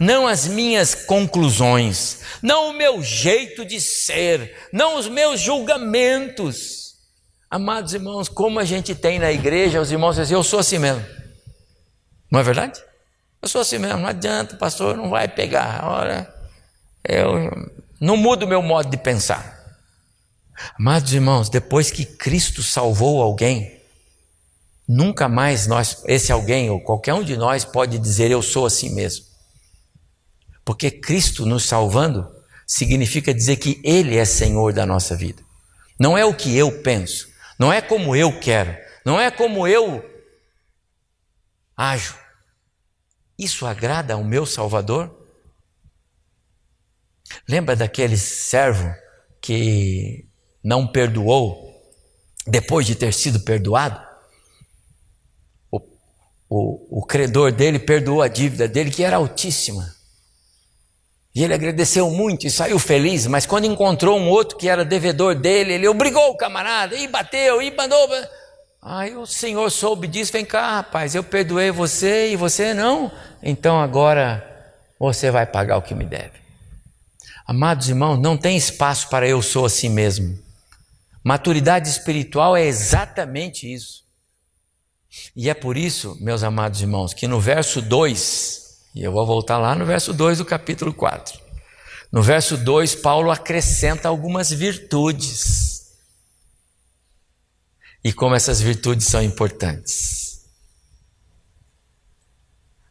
não as minhas conclusões, não o meu jeito de ser, não os meus julgamentos. Amados irmãos, como a gente tem na igreja, os irmãos dizem, eu sou assim mesmo. Não é verdade? Eu sou assim mesmo, não adianta, pastor, não vai pegar. Ora, eu não muda o meu modo de pensar. Amados irmãos, depois que Cristo salvou alguém, nunca mais nós, esse alguém ou qualquer um de nós pode dizer eu sou assim mesmo. Porque Cristo nos salvando significa dizer que Ele é Senhor da nossa vida. Não é o que eu penso, não é como eu quero, não é como eu ajo. Isso agrada ao meu Salvador? Lembra daquele servo que não perdoou depois de ter sido perdoado? O, o, o credor dele perdoou a dívida dele, que era altíssima. E ele agradeceu muito e saiu feliz, mas quando encontrou um outro que era devedor dele, ele obrigou o camarada, e bateu, e mandou. Aí o senhor soube disso, vem cá, rapaz, eu perdoei você e você não, então agora você vai pagar o que me deve. Amados irmãos, não tem espaço para eu sou assim mesmo. Maturidade espiritual é exatamente isso. E é por isso, meus amados irmãos, que no verso 2, e eu vou voltar lá no verso 2 do capítulo 4. No verso 2, Paulo acrescenta algumas virtudes. E como essas virtudes são importantes.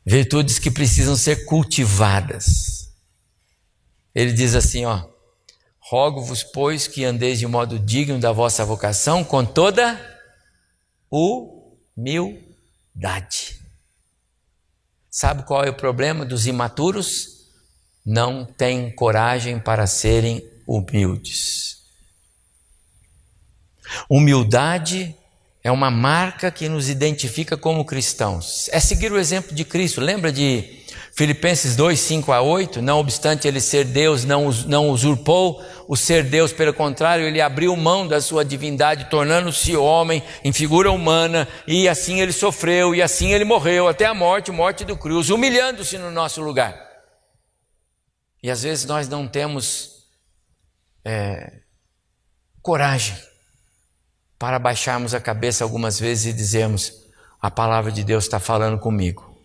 Virtudes que precisam ser cultivadas. Ele diz assim, ó: Rogo-vos, pois, que andeis de modo digno da vossa vocação, com toda humildade. Sabe qual é o problema dos imaturos? Não têm coragem para serem humildes. Humildade é uma marca que nos identifica como cristãos. É seguir o exemplo de Cristo. Lembra de Filipenses 2, 5 a 8, não obstante ele ser Deus, não, não usurpou o ser Deus, pelo contrário, ele abriu mão da sua divindade, tornando-se homem em figura humana, e assim ele sofreu, e assim ele morreu, até a morte, morte do cruz, humilhando-se no nosso lugar. E às vezes nós não temos é, coragem para baixarmos a cabeça algumas vezes e dizermos: a palavra de Deus está falando comigo.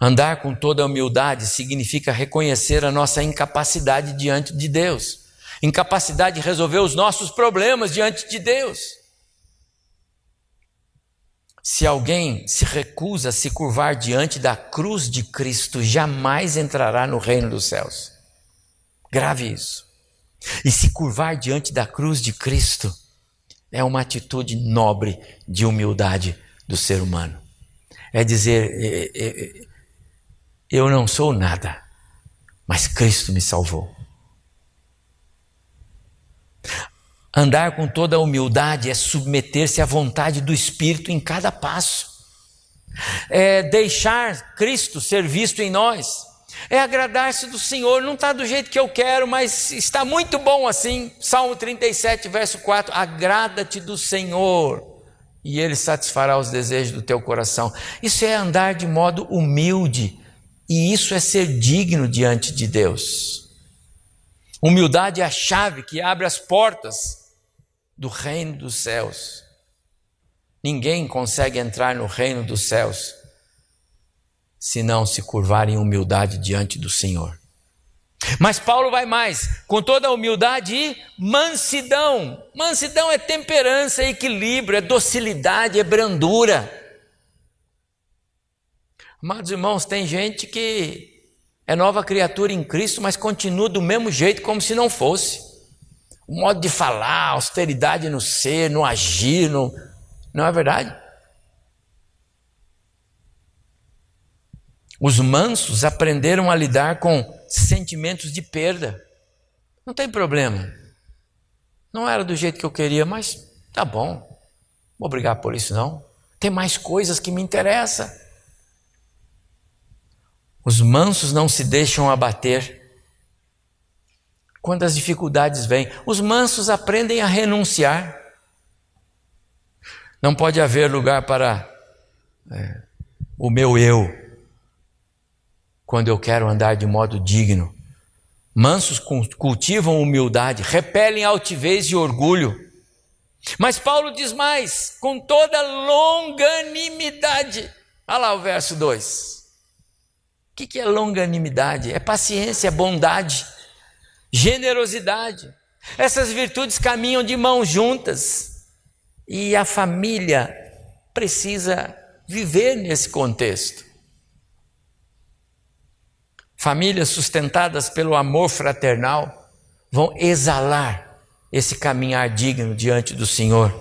Andar com toda humildade significa reconhecer a nossa incapacidade diante de Deus, incapacidade de resolver os nossos problemas diante de Deus. Se alguém se recusa a se curvar diante da cruz de Cristo, jamais entrará no reino dos céus. Grave isso. E se curvar diante da cruz de Cristo é uma atitude nobre de humildade do ser humano. É dizer, é, é, eu não sou nada, mas Cristo me salvou. Andar com toda a humildade é submeter-se à vontade do Espírito em cada passo. É deixar Cristo ser visto em nós. É agradar-se do Senhor. Não está do jeito que eu quero, mas está muito bom assim. Salmo 37, verso 4. Agrada-te do Senhor e Ele satisfará os desejos do teu coração. Isso é andar de modo humilde e isso é ser digno diante de Deus. Humildade é a chave que abre as portas do reino dos céus. Ninguém consegue entrar no reino dos céus se não se curvar em humildade diante do Senhor. Mas Paulo vai mais, com toda a humildade e mansidão. Mansidão é temperança, é equilíbrio, é docilidade, é brandura. Amados irmãos, tem gente que é nova criatura em Cristo, mas continua do mesmo jeito como se não fosse. O modo de falar, austeridade no ser, no agir, no... não é verdade? Os mansos aprenderam a lidar com sentimentos de perda. Não tem problema. Não era do jeito que eu queria, mas tá bom. Vou brigar por isso não. Tem mais coisas que me interessam. Os mansos não se deixam abater quando as dificuldades vêm. Os mansos aprendem a renunciar. Não pode haver lugar para é, o meu eu quando eu quero andar de modo digno. Mansos cultivam humildade, repelem altivez e orgulho. Mas Paulo diz mais, com toda longanimidade. Olha lá o verso 2 que, que é longanimidade? É paciência, é bondade, generosidade. Essas virtudes caminham de mãos juntas e a família precisa viver nesse contexto. famílias sustentadas pelo amor fraternal, vão exalar esse caminhar digno diante do Senhor,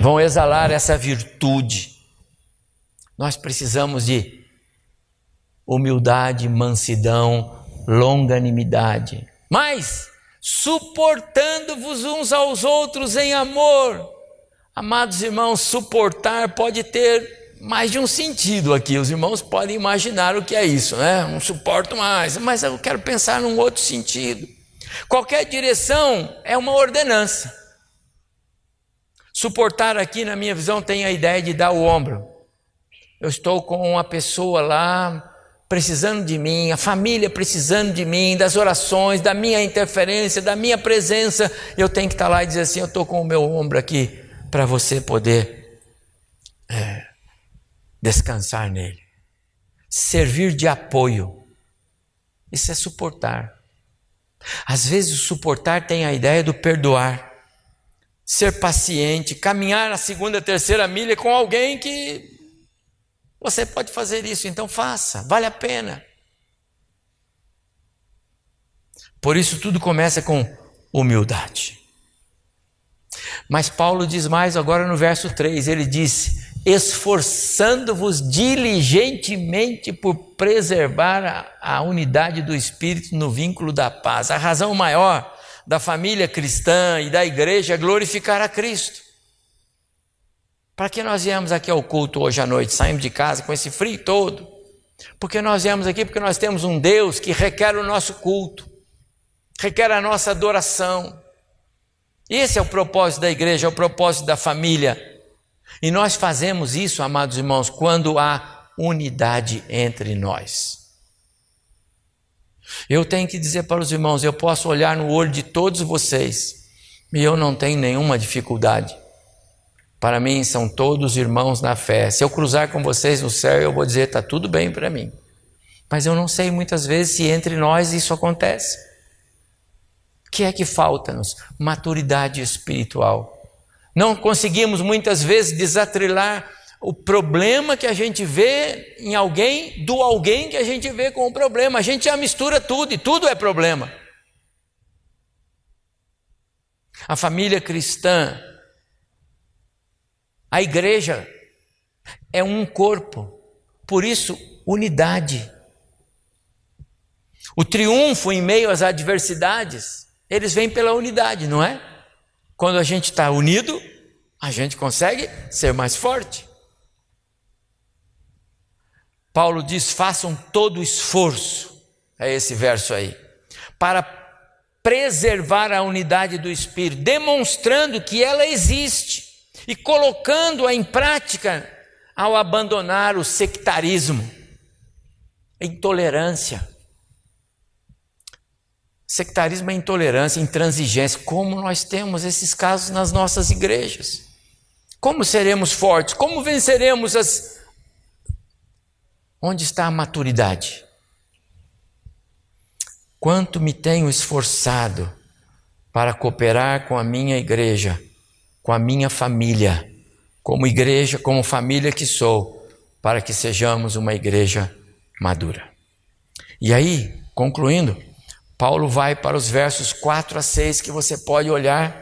vão exalar essa virtude. Nós precisamos de humildade, mansidão, longanimidade, mas suportando-vos uns aos outros em amor. Amados irmãos, suportar pode ter mais de um sentido aqui. Os irmãos podem imaginar o que é isso, né? Não suporto mais, mas eu quero pensar num outro sentido. Qualquer direção é uma ordenança. Suportar aqui, na minha visão, tem a ideia de dar o ombro. Eu estou com uma pessoa lá precisando de mim, a família precisando de mim, das orações, da minha interferência, da minha presença. Eu tenho que estar lá e dizer assim: eu estou com o meu ombro aqui para você poder é, descansar nele. Servir de apoio. Isso é suportar. Às vezes suportar tem a ideia do perdoar, ser paciente, caminhar a segunda, terceira milha com alguém que você pode fazer isso, então faça, vale a pena. Por isso tudo começa com humildade. Mas Paulo diz mais agora no verso 3, ele disse: esforçando-vos diligentemente por preservar a, a, unidade do Espírito no vínculo da paz. A razão maior da família cristã e da igreja é glorificar a Cristo. Para que nós viemos aqui ao culto hoje à noite? Saímos de casa com esse frio todo. Porque nós viemos aqui porque nós temos um Deus que requer o nosso culto, requer a nossa adoração. Esse é o propósito da igreja, é o propósito da família. E nós fazemos isso, amados irmãos, quando há unidade entre nós. Eu tenho que dizer para os irmãos: eu posso olhar no olho de todos vocês e eu não tenho nenhuma dificuldade. Para mim, são todos irmãos na fé. Se eu cruzar com vocês no céu, eu vou dizer: está tudo bem para mim. Mas eu não sei muitas vezes se entre nós isso acontece. O que é que falta-nos? Maturidade espiritual. Não conseguimos muitas vezes desatrelar o problema que a gente vê em alguém do alguém que a gente vê com o problema. A gente já mistura tudo e tudo é problema. A família cristã, a igreja é um corpo, por isso, unidade. O triunfo em meio às adversidades, eles vêm pela unidade, não é? Quando a gente está unido, a gente consegue ser mais forte. Paulo diz: façam todo o esforço, é esse verso aí, para preservar a unidade do Espírito, demonstrando que ela existe e colocando-a em prática ao abandonar o sectarismo, a intolerância. Sectarismo é intolerância, intransigência. Como nós temos esses casos nas nossas igrejas? Como seremos fortes? Como venceremos as. Onde está a maturidade? Quanto me tenho esforçado para cooperar com a minha igreja, com a minha família, como igreja, como família que sou, para que sejamos uma igreja madura. E aí, concluindo, Paulo vai para os versos 4 a 6 que você pode olhar,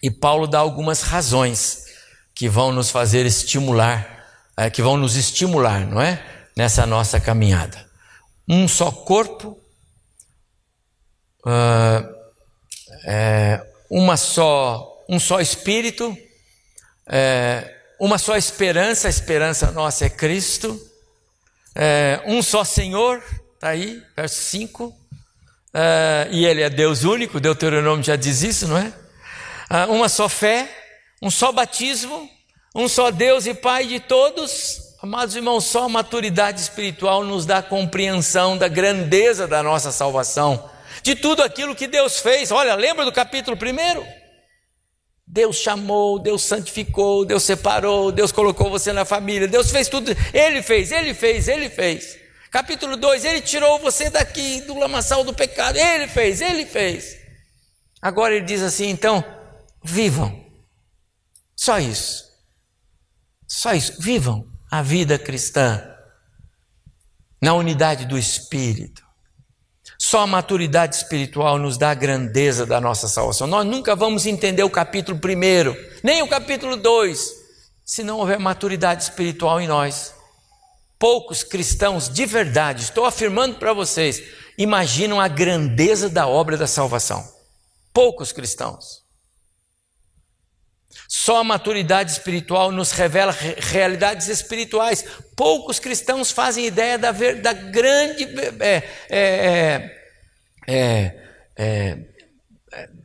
e Paulo dá algumas razões que vão nos fazer estimular, é, que vão nos estimular, não é? Nessa nossa caminhada. Um só corpo, uh, é, uma só, um só espírito, é, uma só esperança, a esperança nossa é Cristo, é, um só Senhor, está aí, verso 5 uh, e Ele é Deus único, Deuteronômio já diz isso, não é? Uh, uma só fé, um só batismo, um só Deus e Pai de todos. Amados irmãos, só a maturidade espiritual nos dá compreensão da grandeza da nossa salvação, de tudo aquilo que Deus fez. Olha, lembra do capítulo primeiro? Deus chamou, Deus santificou, Deus separou, Deus colocou você na família, Deus fez tudo, Ele fez, Ele fez, Ele fez. Capítulo 2, ele tirou você daqui do lamaçal do pecado. Ele fez, ele fez. Agora ele diz assim: então, vivam. Só isso. Só isso. Vivam a vida cristã na unidade do Espírito. Só a maturidade espiritual nos dá a grandeza da nossa salvação. Nós nunca vamos entender o capítulo 1, nem o capítulo 2, se não houver maturidade espiritual em nós. Poucos cristãos de verdade, estou afirmando para vocês, imaginam a grandeza da obra da salvação. Poucos cristãos. Só a maturidade espiritual nos revela realidades espirituais. Poucos cristãos fazem ideia da, ver, da grande é, é, é, é,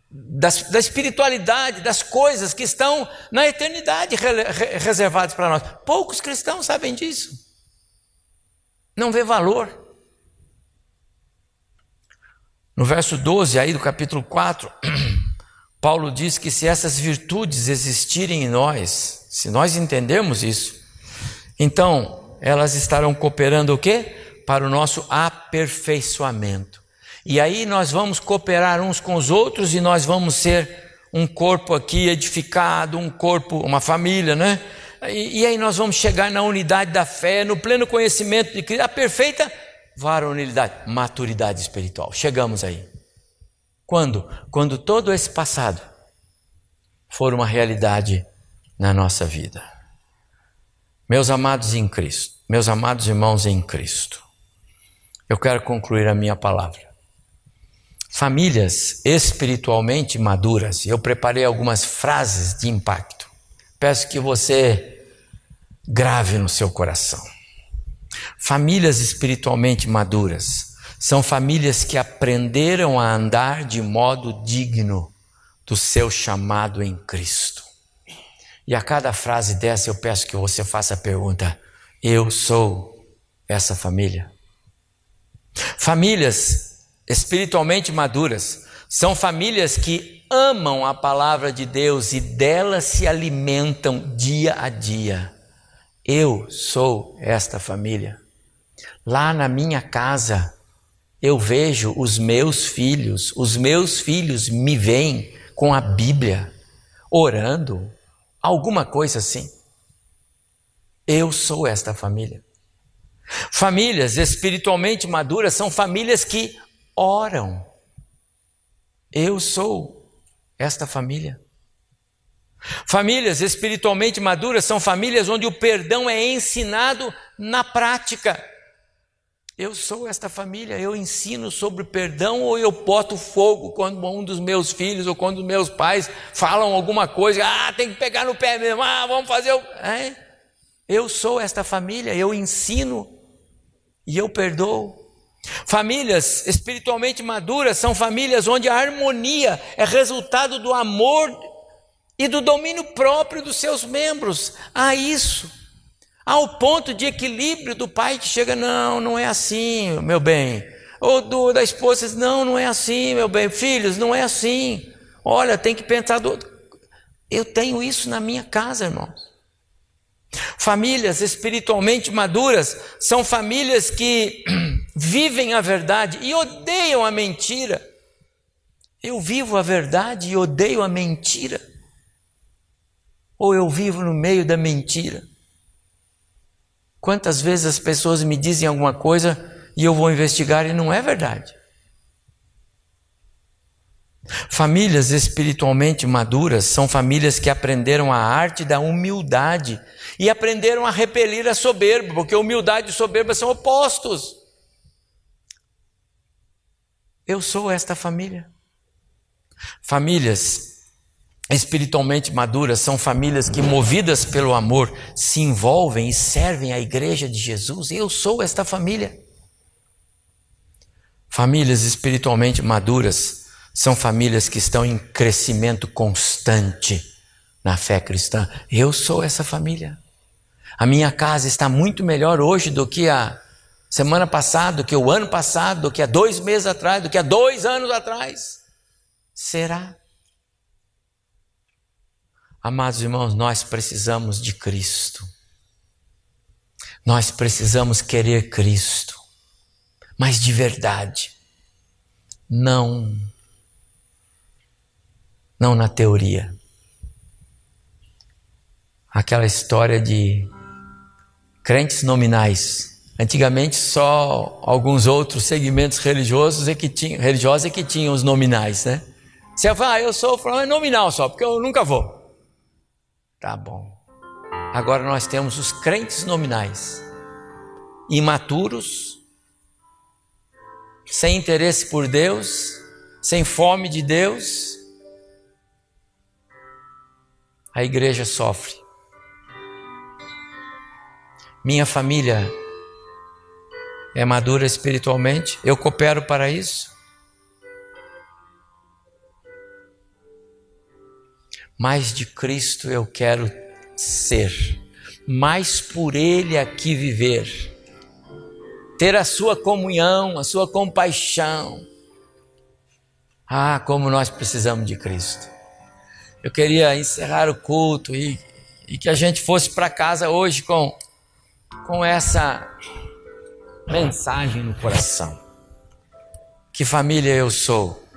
das, da espiritualidade, das coisas que estão na eternidade reservadas para nós. Poucos cristãos sabem disso. Não vê valor. No verso 12 aí do capítulo 4, (clears throat) Paulo diz que se essas virtudes existirem em nós, se nós entendermos isso, então elas estarão cooperando o quê? Para o nosso aperfeiçoamento. E aí nós vamos cooperar uns com os outros e nós vamos ser um corpo aqui edificado, um corpo, uma família, né? E, e aí nós vamos chegar na unidade da fé, no pleno conhecimento de Cristo, a perfeita varonilidade, maturidade espiritual. Chegamos aí. Quando? Quando todo esse passado for uma realidade na nossa vida. Meus amados em Cristo, meus amados irmãos em Cristo, eu quero concluir a minha palavra. Famílias espiritualmente maduras, eu preparei algumas frases de impacto. Peço que você grave no seu coração. Famílias espiritualmente maduras são famílias que aprenderam a andar de modo digno do seu chamado em Cristo. E a cada frase dessa eu peço que você faça a pergunta: Eu sou essa família? Famílias espiritualmente maduras são famílias que amam a palavra de Deus e dela se alimentam dia a dia. Eu sou esta família. Lá na minha casa, eu vejo os meus filhos, os meus filhos me veem com a Bíblia, orando, alguma coisa assim. Eu sou esta família. Famílias espiritualmente maduras são famílias que oram. Eu sou esta família. Famílias espiritualmente maduras são famílias onde o perdão é ensinado na prática. Eu sou esta família, eu ensino sobre perdão ou eu boto fogo quando um dos meus filhos ou quando meus pais falam alguma coisa, ah, tem que pegar no pé mesmo, ah, vamos fazer o. É? Eu sou esta família, eu ensino e eu perdoo. Famílias espiritualmente maduras são famílias onde a harmonia é resultado do amor e do domínio próprio dos seus membros. Ah, isso ao ponto de equilíbrio do pai que chega, não, não é assim, meu bem. Ou do, da esposa, não, não é assim, meu bem. Filhos, não é assim. Olha, tem que pensar do. Eu tenho isso na minha casa, irmãos. Famílias espiritualmente maduras são famílias que (clears throat) vivem a verdade e odeiam a mentira. Eu vivo a verdade e odeio a mentira. Ou eu vivo no meio da mentira. Quantas vezes as pessoas me dizem alguma coisa e eu vou investigar e não é verdade? Famílias espiritualmente maduras são famílias que aprenderam a arte da humildade e aprenderam a repelir a soberba, porque humildade e soberba são opostos. Eu sou esta família. Famílias espiritualmente maduras são famílias que, movidas pelo amor, se envolvem e servem à igreja de Jesus. Eu sou esta família. Famílias espiritualmente maduras são famílias que estão em crescimento constante na fé cristã. Eu sou essa família. A minha casa está muito melhor hoje do que a semana passada, do que o ano passado, do que há dois meses atrás, do que há dois anos atrás. Será? Amados irmãos, nós precisamos de Cristo. Nós precisamos querer Cristo, mas de verdade. Não não na teoria. Aquela história de crentes nominais. Antigamente só alguns outros segmentos religiosos é que tinham, religiosos é que tinham os nominais, né? Você fala, ah, eu sou é nominal só, porque eu nunca vou. Tá bom. Agora nós temos os crentes nominais, imaturos, sem interesse por Deus, sem fome de Deus. A igreja sofre. Minha família é madura espiritualmente, eu coopero para isso. Mais de Cristo eu quero ser, mais por Ele aqui viver, ter a Sua comunhão, a Sua compaixão. Ah, como nós precisamos de Cristo. Eu queria encerrar o culto e, e que a gente fosse para casa hoje com, com essa mensagem no coração. Que família eu sou?